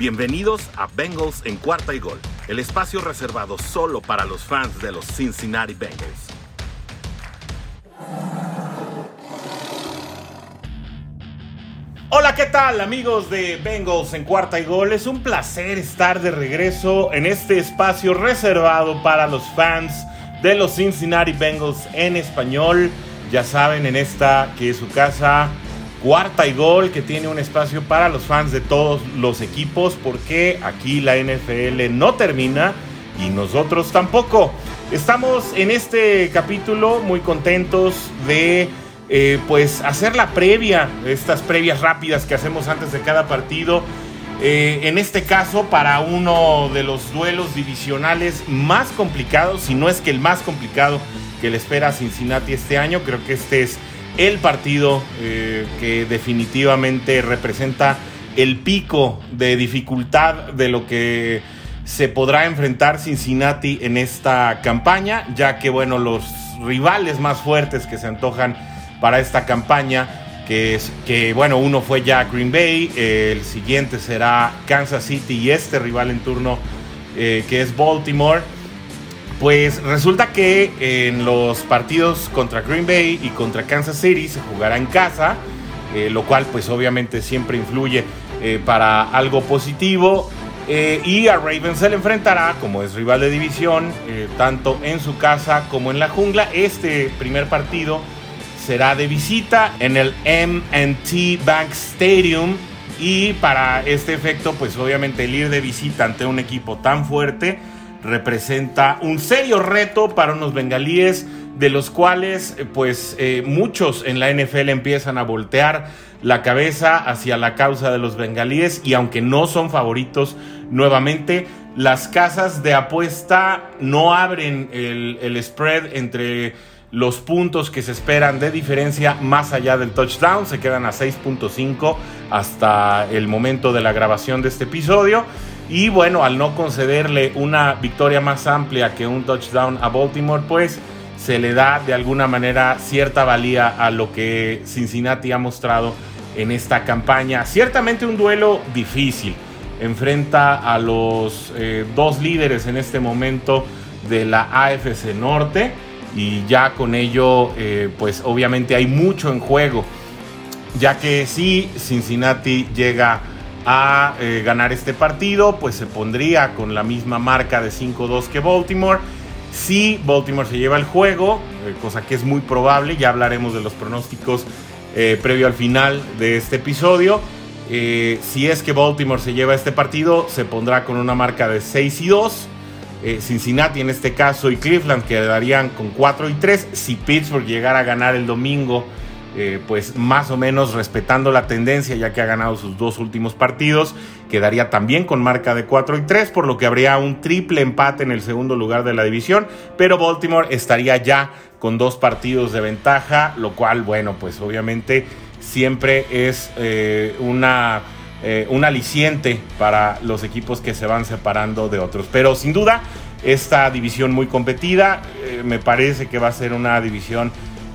Bienvenidos a Bengals en cuarta y gol, el espacio reservado solo para los fans de los Cincinnati Bengals. Hola, ¿qué tal amigos de Bengals en cuarta y gol? Es un placer estar de regreso en este espacio reservado para los fans de los Cincinnati Bengals en español. Ya saben, en esta que es su casa Cuarta y gol que tiene un espacio para los fans de todos los equipos porque aquí la NFL no termina y nosotros tampoco. Estamos en este capítulo muy contentos de eh, pues hacer la previa, estas previas rápidas que hacemos antes de cada partido. Eh, en este caso para uno de los duelos divisionales más complicados, si no es que el más complicado que le espera a Cincinnati este año. Creo que este es el partido eh, que definitivamente representa el pico de dificultad de lo que se podrá enfrentar Cincinnati en esta campaña, ya que bueno, los rivales más fuertes que se antojan para esta campaña, que es que bueno, uno fue ya Green Bay, el siguiente será Kansas City y este rival en turno eh, que es Baltimore. Pues resulta que en los partidos contra Green Bay y contra Kansas City se jugará en casa, eh, lo cual pues obviamente siempre influye eh, para algo positivo. Eh, y a Ravens se le enfrentará, como es rival de división, tanto en su casa como en la jungla. Este primer partido será de visita en el MT Bank Stadium. Y para este efecto, pues obviamente el ir de visita ante un equipo tan fuerte representa un serio reto para unos bengalíes de los cuales eh, pues eh, muchos en la NFL empiezan a voltear la cabeza hacia la causa de los bengalíes y aunque no son favoritos nuevamente, las casas de apuesta no abren el, el spread entre los puntos que se esperan de diferencia más allá del touchdown, se quedan a 6.5 hasta el momento de la grabación de este episodio. Y bueno, al no concederle una victoria más amplia que un touchdown a Baltimore, pues se le da de alguna manera cierta valía a lo que Cincinnati ha mostrado en esta campaña. Ciertamente un duelo difícil. Enfrenta a los eh, dos líderes en este momento de la AFC Norte y ya con ello eh, pues obviamente hay mucho en juego ya que si Cincinnati llega a eh, ganar este partido, pues se pondría con la misma marca de 5-2 que Baltimore. Si Baltimore se lleva el juego, eh, cosa que es muy probable, ya hablaremos de los pronósticos eh, previo al final de este episodio. si es que Baltimore se lleva este partido, se pondrá con una marca de 6 y 2. Cincinnati en este caso y Cleveland quedarían con 4 y 3. Si Pittsburgh llegara a ganar el domingo, eh, pues más o menos respetando la tendencia ya que ha ganado sus dos últimos partidos, quedaría también con marca de 4 y 3, por lo que habría un triple empate en el segundo lugar de la división, pero Baltimore estaría ya con dos partidos de ventaja, lo cual, bueno, pues obviamente siempre es eh, una, eh, un aliciente para los equipos que se van separando de otros, pero sin duda esta división muy competida, me parece que va a ser una división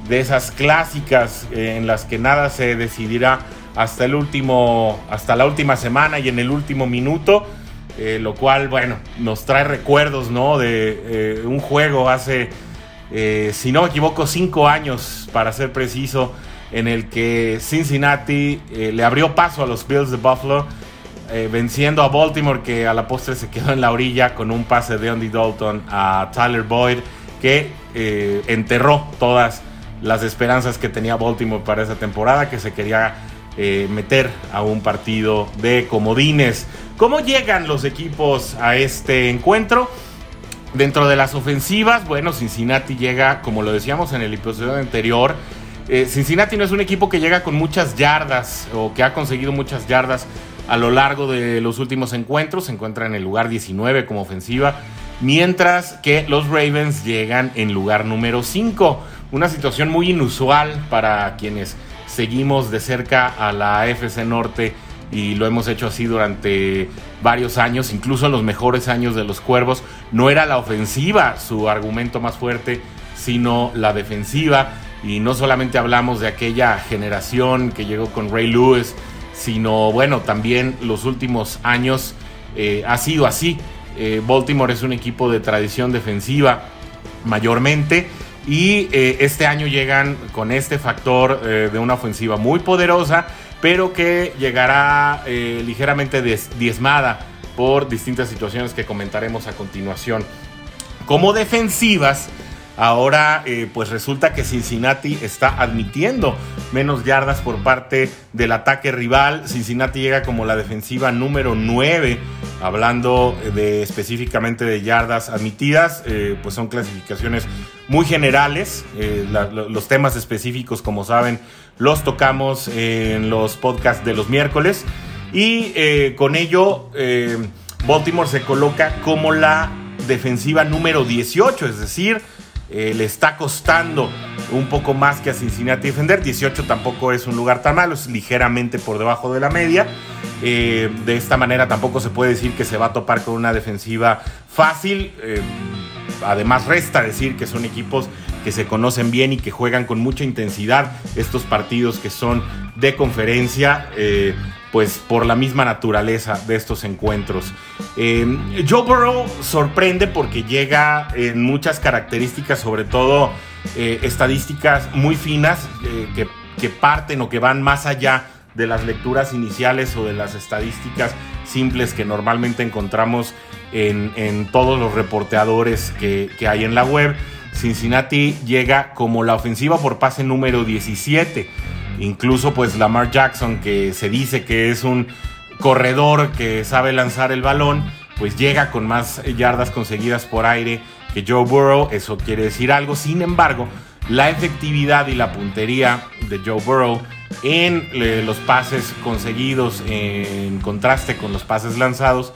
de esas clásicas eh, en las que nada se decidirá hasta el último, hasta la última semana y en el último minuto, eh, lo cual, bueno, nos trae recuerdos, ¿no? De eh, un juego hace, si no me equivoco, cinco años, para ser preciso, en el que Cincinnati le abrió paso a los Bills de Buffalo, venciendo a Baltimore, que a la postre se quedó en la orilla con un pase de Andy Dalton a Tyler Boyd, que enterró todas las esperanzas que tenía Baltimore para esa temporada, que se quería eh, meter a un partido de comodines. ¿Cómo llegan los equipos a este encuentro? Dentro de las ofensivas, bueno, Cincinnati llega, como lo decíamos en el episodio anterior, eh, Cincinnati no es un equipo que llega con muchas yardas o que ha conseguido muchas yardas a lo largo de los últimos encuentros. Se encuentra en el lugar 19 como ofensiva, mientras que los Ravens llegan en lugar número 5 una situación muy inusual para quienes seguimos de cerca a la FC Norte y lo hemos hecho así durante varios años, incluso en los mejores años de los Cuervos. No era la ofensiva su argumento más fuerte, sino la defensiva. Y no solamente hablamos de aquella generación que llegó con Ray Lewis, sino bueno, también los últimos años eh, ha sido así. Eh, Baltimore es un equipo de tradición defensiva mayormente y eh, este año llegan con este factor de una ofensiva muy poderosa, pero que llegará ligeramente diezmada por distintas situaciones que comentaremos a continuación. Como defensivas, Ahora, eh, pues resulta que Cincinnati está admitiendo menos yardas por parte del ataque rival. Cincinnati llega como la defensiva número 9, hablando de específicamente de yardas admitidas, eh, pues son clasificaciones muy generales. Eh, los temas específicos, como saben, los tocamos en los podcasts de los miércoles. Y con ello, Baltimore se coloca como la defensiva número 18, es decir, eh, le está costando un poco más que a Cincinnati defender. 18 tampoco es un lugar tan malo, es ligeramente por debajo de la media. Eh, de esta manera tampoco se puede decir que se va a topar con una defensiva fácil. Eh, además resta decir que son equipos que se conocen bien y que juegan con mucha intensidad estos partidos que son de conferencia pues por la misma naturaleza de estos encuentros. Eh, Joe Burrow sorprende porque llega en muchas características, sobre todo eh, estadísticas muy finas eh, que, parten o que van más allá de las lecturas iniciales o de las estadísticas simples que normalmente encontramos en, todos los reporteadores que hay en la web. Cincinnati llega como la ofensiva por pase número 17 Incluso pues Lamar Jackson, que se dice que es un corredor que sabe lanzar el balón, pues llega con más yardas conseguidas por aire que Joe Burrow. Eso quiere decir algo. Sin embargo, la efectividad y la puntería de Joe Burrow en eh, los pases conseguidos en contraste con los pases lanzados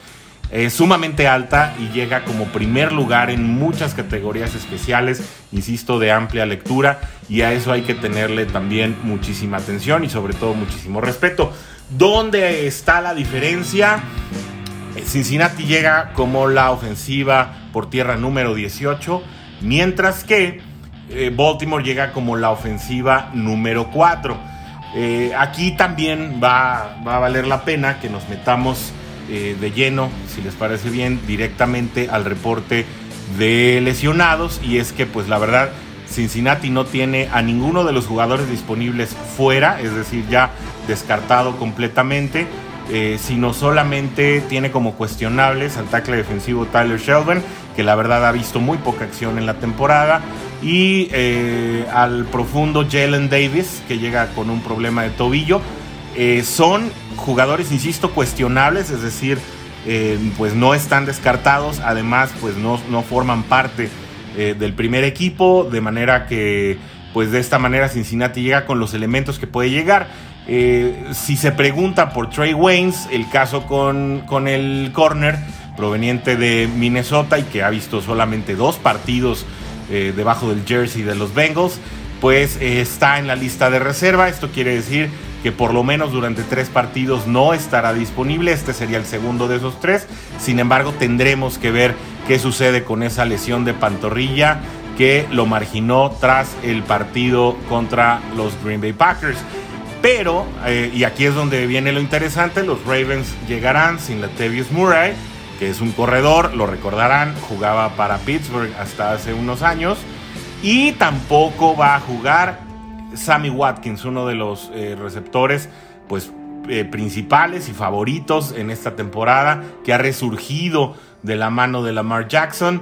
es sumamente alta y llega como primer lugar en muchas categorías especiales, insisto, de amplia lectura y a eso hay que tenerle también muchísima atención y sobre todo muchísimo respeto. ¿Dónde está la diferencia? Eh, Cincinnati llega como la ofensiva por tierra número 18, mientras que eh, Baltimore llega como la ofensiva número 4. Eh, aquí también va, va a valer la pena que nos metamos eh, de lleno, si les parece bien, directamente al reporte de lesionados y es que pues la verdad Cincinnati no tiene a ninguno de los jugadores disponibles fuera, es decir, ya descartado completamente, eh, sino solamente tiene como cuestionables al tackle defensivo Tyler Sheldon, que la verdad ha visto muy poca acción en la temporada, y eh, al profundo Jalen Davis, que llega con un problema de tobillo. Son jugadores, insisto, cuestionables, es decir, eh, pues no están descartados, además pues no, no forman parte eh, del primer equipo, de manera que pues de esta manera Cincinnati llega con los elementos que puede llegar. Eh, si se pregunta por Trey Waynes, el caso con, con el corner proveniente de Minnesota y que ha visto solamente dos partidos debajo del jersey de los Bengals, pues está en la lista de reserva. Esto quiere decir que por lo menos durante tres partidos no estará disponible. Este sería el segundo de esos tres. Sin embargo, tendremos que ver qué sucede con esa lesión de pantorrilla que lo marginó tras el partido contra los Green Bay Packers. Pero, eh, y aquí es donde viene lo interesante, los Ravens llegarán sin Latavius Murray, que es un corredor, lo recordarán, jugaba para Pittsburgh hasta hace unos años, y tampoco va a jugar Sammy Watkins, uno de los eh, receptores, pues eh, principales y favoritos en esta temporada, que ha resurgido de la mano de Lamar Jackson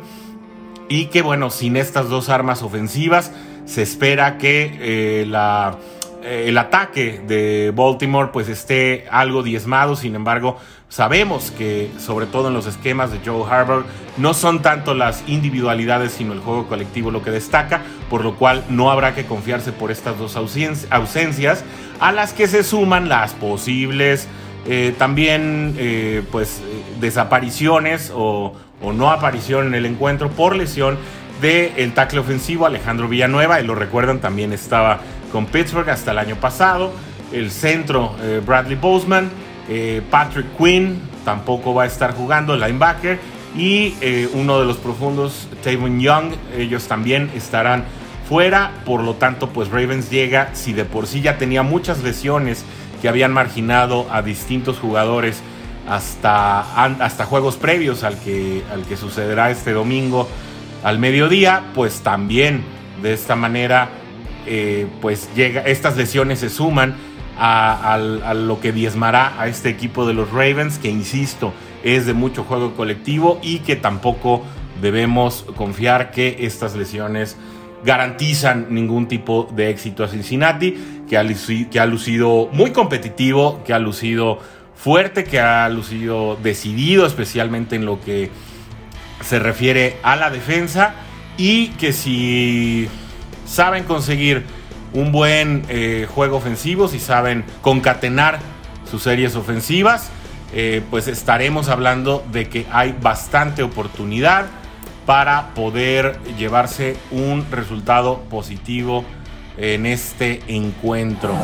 y que bueno, sin estas dos armas ofensivas se espera que eh, la el ataque de Baltimore pues esté algo diezmado, sin embargo sabemos que sobre todo en los esquemas de Joe Harbour no son tanto las individualidades sino el juego colectivo lo que destaca, por lo cual no habrá que confiarse por estas dos ausencias a las que se suman las posibles eh, también eh, pues desapariciones o, no aparición en el encuentro por lesión del el tackle ofensivo Alejandro Villanueva, y lo recuerdan también estaba con Pittsburgh hasta el año pasado. El centro, eh, Bradley Boseman. Eh, Patrick Quinn tampoco va a estar jugando, linebacker. Y eh, uno de los profundos, Tavon Young, ellos también estarán fuera. Por lo tanto, pues Ravens llega, si de por sí ya tenía muchas lesiones que habían marginado a distintos jugadores hasta, hasta juegos previos al que, al que sucederá este domingo al mediodía, pues también de esta manera eh, pues llega, estas lesiones se suman a, lo que diezmará a este equipo de los Ravens, que insisto, es de mucho juego colectivo y que tampoco debemos confiar que estas lesiones garantizan ningún tipo de éxito a Cincinnati, que ha, que ha lucido muy competitivo, que ha lucido fuerte, que ha lucido decidido, especialmente en lo que se refiere a la defensa, y que si saben conseguir un buen eh, juego ofensivo, si saben concatenar sus series ofensivas, eh, pues estaremos hablando de que hay bastante oportunidad para poder llevarse un resultado positivo en este encuentro.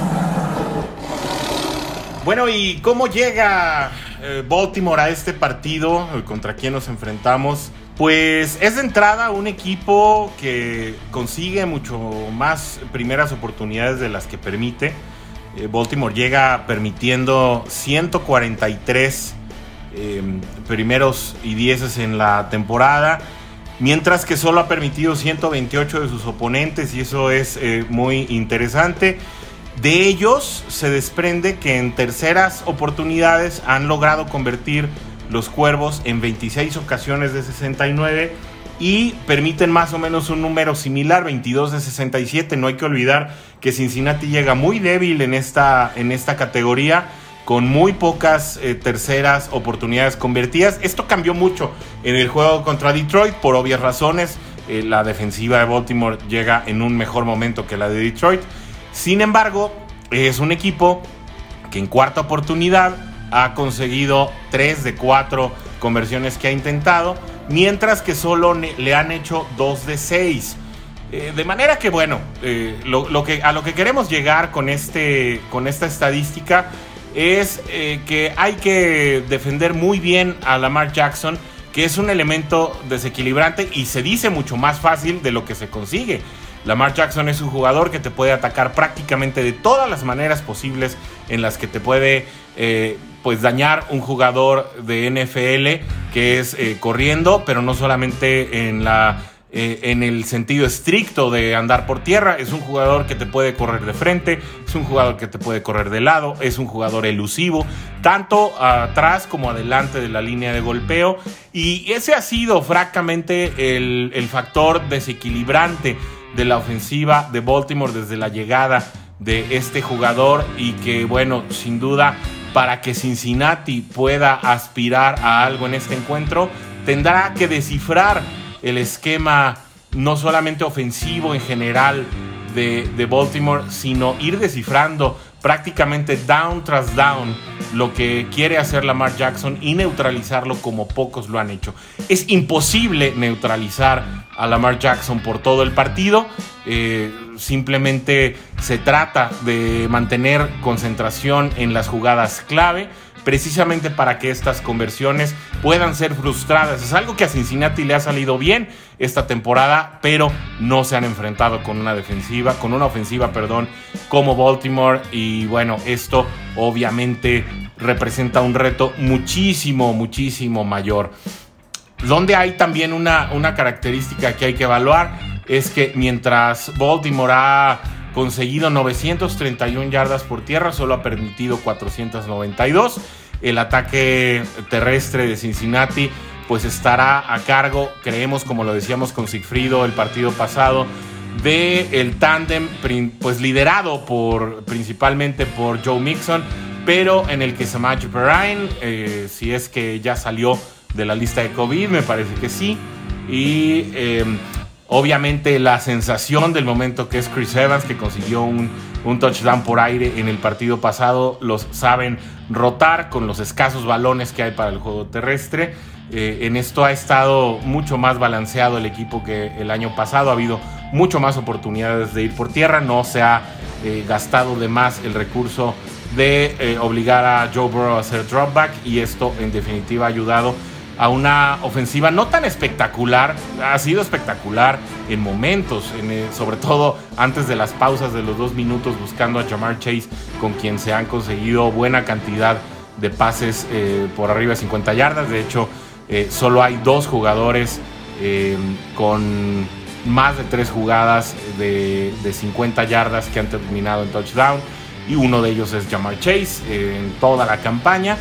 Bueno, ¿y cómo llega eh, Baltimore a este partido? ¿Contra quién nos enfrentamos? Pues es de entrada un equipo que consigue mucho más primeras oportunidades de las que permite. Eh, Baltimore llega permitiendo 143 em, primeros y dieces en la temporada mientras que solo ha permitido 128 de sus oponentes y eso es eh, muy interesante. De ellos se desprende que en terceras oportunidades han logrado convertir los cuervos en 26 ocasiones de 69 y permiten más o menos un número similar, 22 de 67. No hay que olvidar que Cincinnati llega muy débil en esta, en esta categoría con muy pocas eh, terceras oportunidades convertidas. Esto cambió mucho en el juego contra Detroit por obvias razones. Eh, la defensiva de Baltimore llega en un mejor momento que la de Detroit. Sin embargo, es un equipo que en cuarta oportunidad ha conseguido 3 de 4 conversiones que ha intentado, mientras que solo le han hecho 2 de 6. Eh, de manera que, bueno, lo, que, a lo que queremos llegar con, este, con esta estadística es eh, que hay que defender muy bien a Lamar Jackson, que es un elemento desequilibrante y se dice mucho más fácil de lo que se consigue. Lamar Jackson es un jugador que te puede atacar prácticamente de todas las maneras posibles en las que te puede eh, pues dañar un jugador de NFL que es eh, corriendo, pero no solamente en la eh, en el sentido estricto de andar por tierra. Es un jugador que te puede correr de frente, es un jugador que te puede correr de lado, es un jugador elusivo, tanto atrás como adelante de la línea de golpeo. Y ese ha sido francamente el, el factor desequilibrante de la ofensiva de Baltimore desde la llegada de este jugador y que bueno, sin duda para que Cincinnati pueda aspirar a algo en este encuentro, tendrá que descifrar el esquema no solamente ofensivo en general de, Baltimore, sino ir descifrando prácticamente down tras down lo que quiere hacer Lamar Jackson y neutralizarlo como pocos lo han hecho. Es imposible neutralizar a Lamar Jackson por todo el partido. Eh, simplemente se trata de mantener concentración en las jugadas clave precisamente para que estas conversiones puedan ser frustradas. Es algo que a Cincinnati le ha salido bien esta temporada, pero no se han enfrentado con una defensiva, con una ofensiva, perdón, como Baltimore y bueno, esto obviamente representa un reto muchísimo, muchísimo mayor. Donde hay también una, una característica que hay que evaluar es que mientras Baltimore ha conseguido 931 yardas por tierra, solo ha permitido 492. El ataque terrestre de Cincinnati pues estará a cargo, creemos como lo decíamos con Sigfrido el partido pasado, de el tándem pues liderado por principalmente por Joe Mixon, pero en el que Samaje Perrine, eh, si es que ya salió de la lista de COVID, me parece que sí, y em, Obviamente la sensación del momento que es Chris Evans, que consiguió un, touchdown por aire en el partido pasado, los saben rotar con los escasos balones que hay para el juego terrestre. Eh, en esto ha estado mucho más balanceado el equipo que el año pasado. Ha habido mucho más oportunidades de ir por tierra. No se ha eh, gastado de más el recurso de eh, obligar a Joe Burrow a hacer dropback y esto en definitiva ha ayudado a una ofensiva no tan espectacular, ha sido espectacular en momentos, eh, sobre todo antes de las pausas de los dos minutos buscando a Jamar Chase, con quien se han conseguido buena cantidad de pases eh, por arriba de 50 yardas. De hecho, eh, solo hay dos jugadores con más de tres jugadas de, de, 50 yardas que han terminado en touchdown y uno de ellos es Jamar Chase en toda la campaña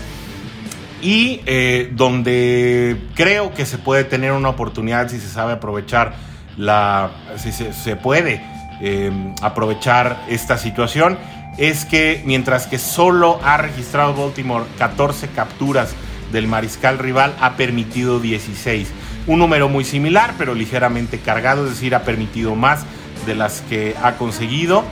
y eh, donde creo que se puede tener una oportunidad si se sabe aprovechar la, si se, puede em, aprovechar esta situación, es que mientras que solo ha registrado Baltimore 14 capturas del mariscal rival, ha permitido 16. Un número muy similar, pero ligeramente cargado, es decir, ha permitido más de las que ha conseguido.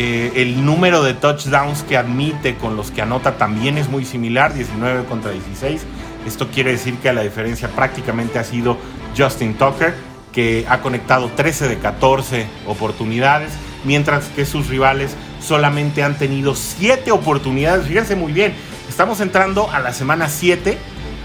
Eh, el número de touchdowns que admite con los que anota también es muy similar, 19 contra 16. Esto quiere decir que la diferencia prácticamente ha sido Justin Tucker, que ha conectado 13 de 14 oportunidades, mientras que sus rivales solamente han tenido 7 oportunidades. Fíjense muy bien, estamos entrando a la semana 7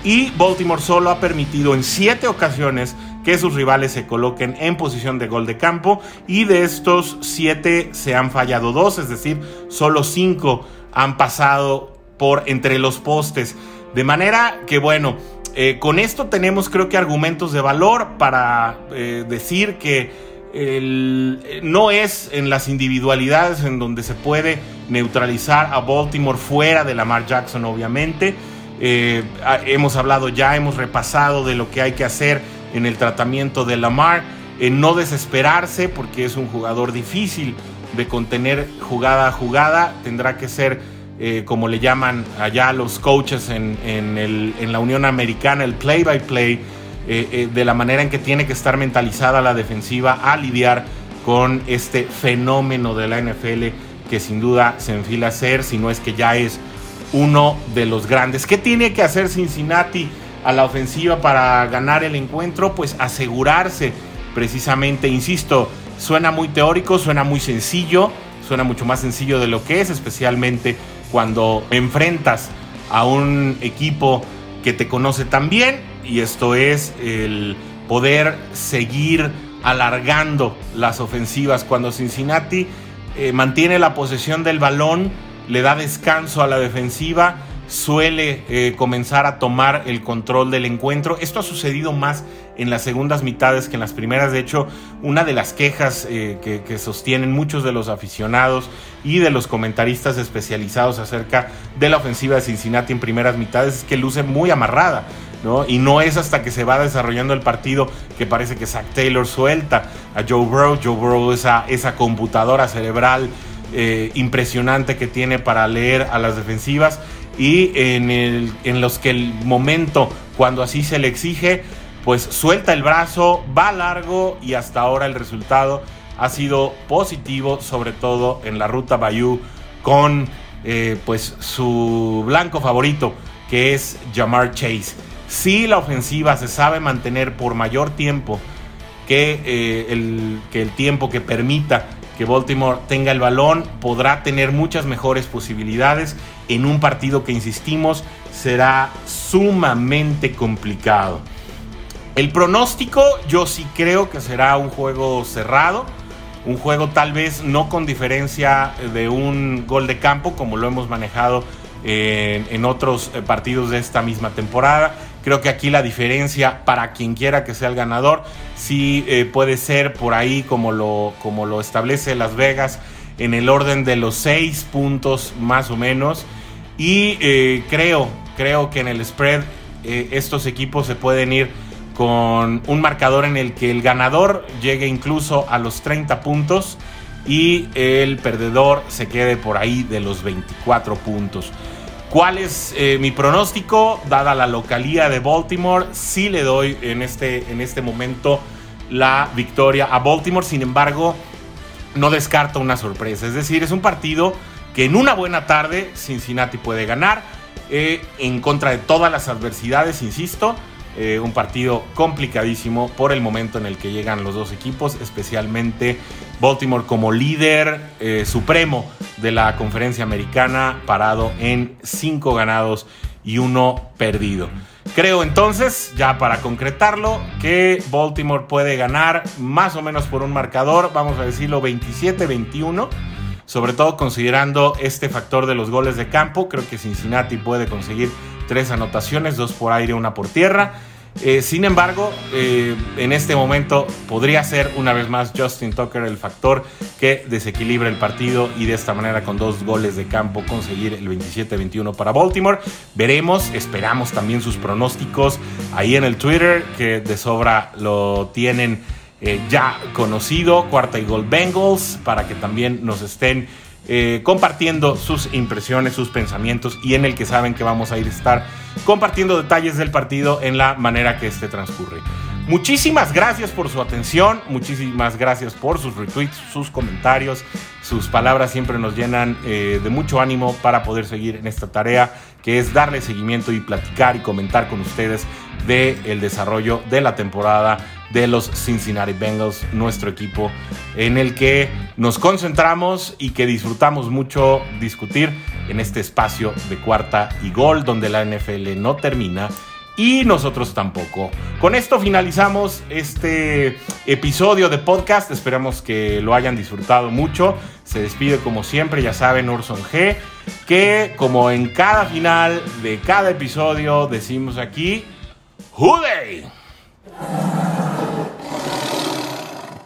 y Baltimore solo ha permitido en 7 ocasiones que sus rivales se coloquen en posición de gol de campo y de estos siete se han fallado dos, es decir, solo cinco han pasado por entre los postes. De manera que bueno, eh, con esto tenemos creo que argumentos de valor para eh, decir que no es en las individualidades en donde se puede neutralizar a Baltimore fuera de Lamar Jackson obviamente. Eh, hemos hablado ya, hemos repasado de lo que hay que hacer en el tratamiento de Lamar, en no desesperarse porque es un jugador difícil de contener jugada a jugada, tendrá que ser eh, como le llaman allá los coaches en, la Unión Americana, el play-by-play, eh, eh, de la manera en que tiene que estar mentalizada la defensiva a lidiar con este fenómeno de la NFL que sin duda se enfila a ser, si no es que ya es uno de los grandes. ¿Qué tiene que hacer Cincinnati? A la ofensiva para ganar el encuentro, pues asegurarse. Precisamente, insisto, suena muy teórico, suena muy sencillo, suena mucho más sencillo de lo que es, especialmente cuando enfrentas a un equipo que te conoce tan bien, y esto es el poder seguir alargando las ofensivas. Cuando Cincinnati eh, mantiene la posesión del balón, le da descanso a la defensiva, suele eh, comenzar a tomar el control del encuentro. Esto ha sucedido más en las segundas mitades que en las primeras. De hecho, una de las quejas eh, que, sostienen muchos de los aficionados y de los comentaristas especializados acerca de la ofensiva de Cincinnati en primeras mitades es que luce muy amarrada. ¿no? Y no es hasta que se va desarrollando el partido que parece que Zach Taylor suelta a Joe Burrow. Joe Burrow, esa, esa computadora cerebral eh, impresionante que tiene para leer a las defensivas y en, los que el momento, cuando así se le exige, pues suelta el brazo, va largo y hasta ahora el resultado ha sido positivo, sobre todo en la ruta Bayou con eh, pues su blanco favorito, que es Jamar Chase. Si la ofensiva se sabe mantener por mayor tiempo que, eh, el, que el tiempo que permita que Baltimore tenga el balón, podrá tener muchas mejores posibilidades en un partido que, insistimos, será sumamente complicado. El pronóstico, yo sí creo que será un juego cerrado, un juego tal vez no con diferencia de un gol de campo como lo hemos manejado en, otros eh, partidos de esta misma temporada. Creo que aquí la diferencia para quien quiera que sea el ganador sí eh, puede ser por ahí como lo, como lo establece Las Vegas en el orden de los seis puntos más o menos. Y eh, creo, creo que en el spread estos equipos se pueden ir con un marcador en el que el ganador llegue incluso a los 30 puntos y el perdedor se quede por ahí de los 24 puntos. ¿Cuál es eh, mi pronóstico? Dada la localía de Baltimore, sí le doy en este, en este momento la victoria a Baltimore. Sin embargo, no descarto una sorpresa. Es decir, es un partido que en una buena tarde Cincinnati puede ganar. Eh, en contra de todas las adversidades, insisto. Eh, un partido complicadísimo por el momento en el que llegan los dos equipos, especialmente Baltimore como líder supremo de la conferencia americana, parado en cinco ganados y uno perdido. Creo entonces, ya para concretarlo, que Baltimore puede ganar más o menos por un marcador, vamos a decirlo 27-21, sobre todo considerando este factor de los goles de campo. Creo que Cincinnati puede conseguir tres anotaciones, dos por aire, una por tierra. Eh, sin embargo, eh, en este momento podría ser una vez más Justin Tucker el factor que desequilibra el partido y de esta manera con dos goles de campo conseguir el 27-21 para Baltimore. Veremos, esperamos también sus pronósticos ahí en el Twitter que de sobra lo tienen eh, ya conocido, cuarta y gol Bengals, para que también nos estén eh, compartiendo sus impresiones, sus pensamientos y en el que saben que vamos a ir a estar compartiendo detalles del partido en la manera que este transcurre. Muchísimas gracias por su atención, muchísimas gracias por sus retweets, sus comentarios, sus palabras siempre nos llenan eh, de mucho ánimo para poder seguir en esta tarea que es darle seguimiento y platicar y comentar con ustedes del el desarrollo de la temporada de los Cincinnati Bengals, nuestro equipo en el que nos concentramos y que disfrutamos mucho discutir en este espacio de cuarta y gol donde la NFL no termina y nosotros tampoco. Con esto finalizamos este episodio de podcast. Esperamos que lo hayan disfrutado mucho. Se despide como siempre, ya saben, Orson G. Que como en cada final de cada episodio decimos aquí, ¡Jude!